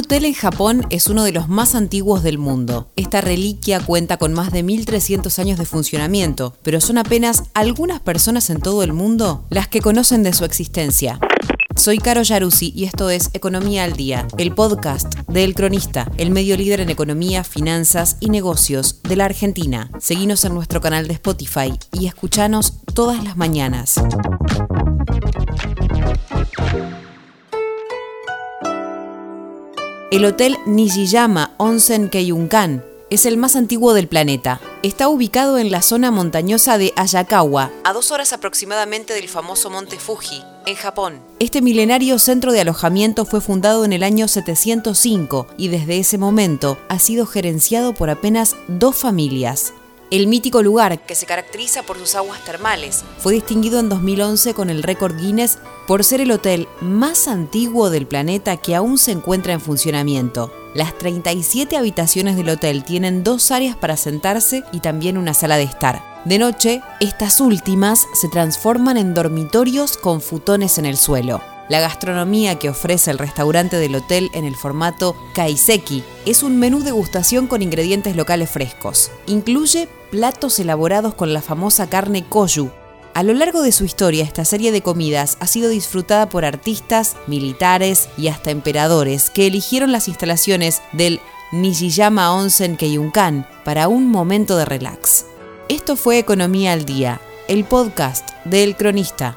hotel en Japón es uno de los más antiguos del mundo. Esta reliquia cuenta con más de 1300 años de funcionamiento, pero son apenas algunas personas en todo el mundo las que conocen de su existencia. Soy Caro Yaruzzi y esto es Economía al Día, el podcast de El Cronista, el medio líder en economía, finanzas y negocios de la Argentina. Seguinos en nuestro canal de Spotify y escuchanos todas las mañanas. El hotel Nishiyama Onsen Keiyunkan es el más antiguo del planeta. Está ubicado en la zona montañosa de Ayakawa, a dos horas aproximadamente del famoso monte Fuji, en Japón. Este milenario centro de alojamiento fue fundado en el año 705 y desde ese momento ha sido gerenciado por apenas dos familias. El mítico lugar, que se caracteriza por sus aguas termales, fue distinguido en 2011 con el récord Guinness por ser el hotel más antiguo del planeta que aún se encuentra en funcionamiento. Las 37 habitaciones del hotel tienen dos áreas para sentarse y también una sala de estar. De noche, estas últimas se transforman en dormitorios con futones en el suelo. La gastronomía que ofrece el restaurante del hotel en el formato kaiseki es un menú degustación con ingredientes locales frescos. Incluye platos elaborados con la famosa carne koyu. A lo largo de su historia, esta serie de comidas ha sido disfrutada por artistas, militares y hasta emperadores que eligieron las instalaciones del Nishiyama Onsen Keiyunkan para un momento de relax. Esto fue Economía al Día, el podcast del Cronista.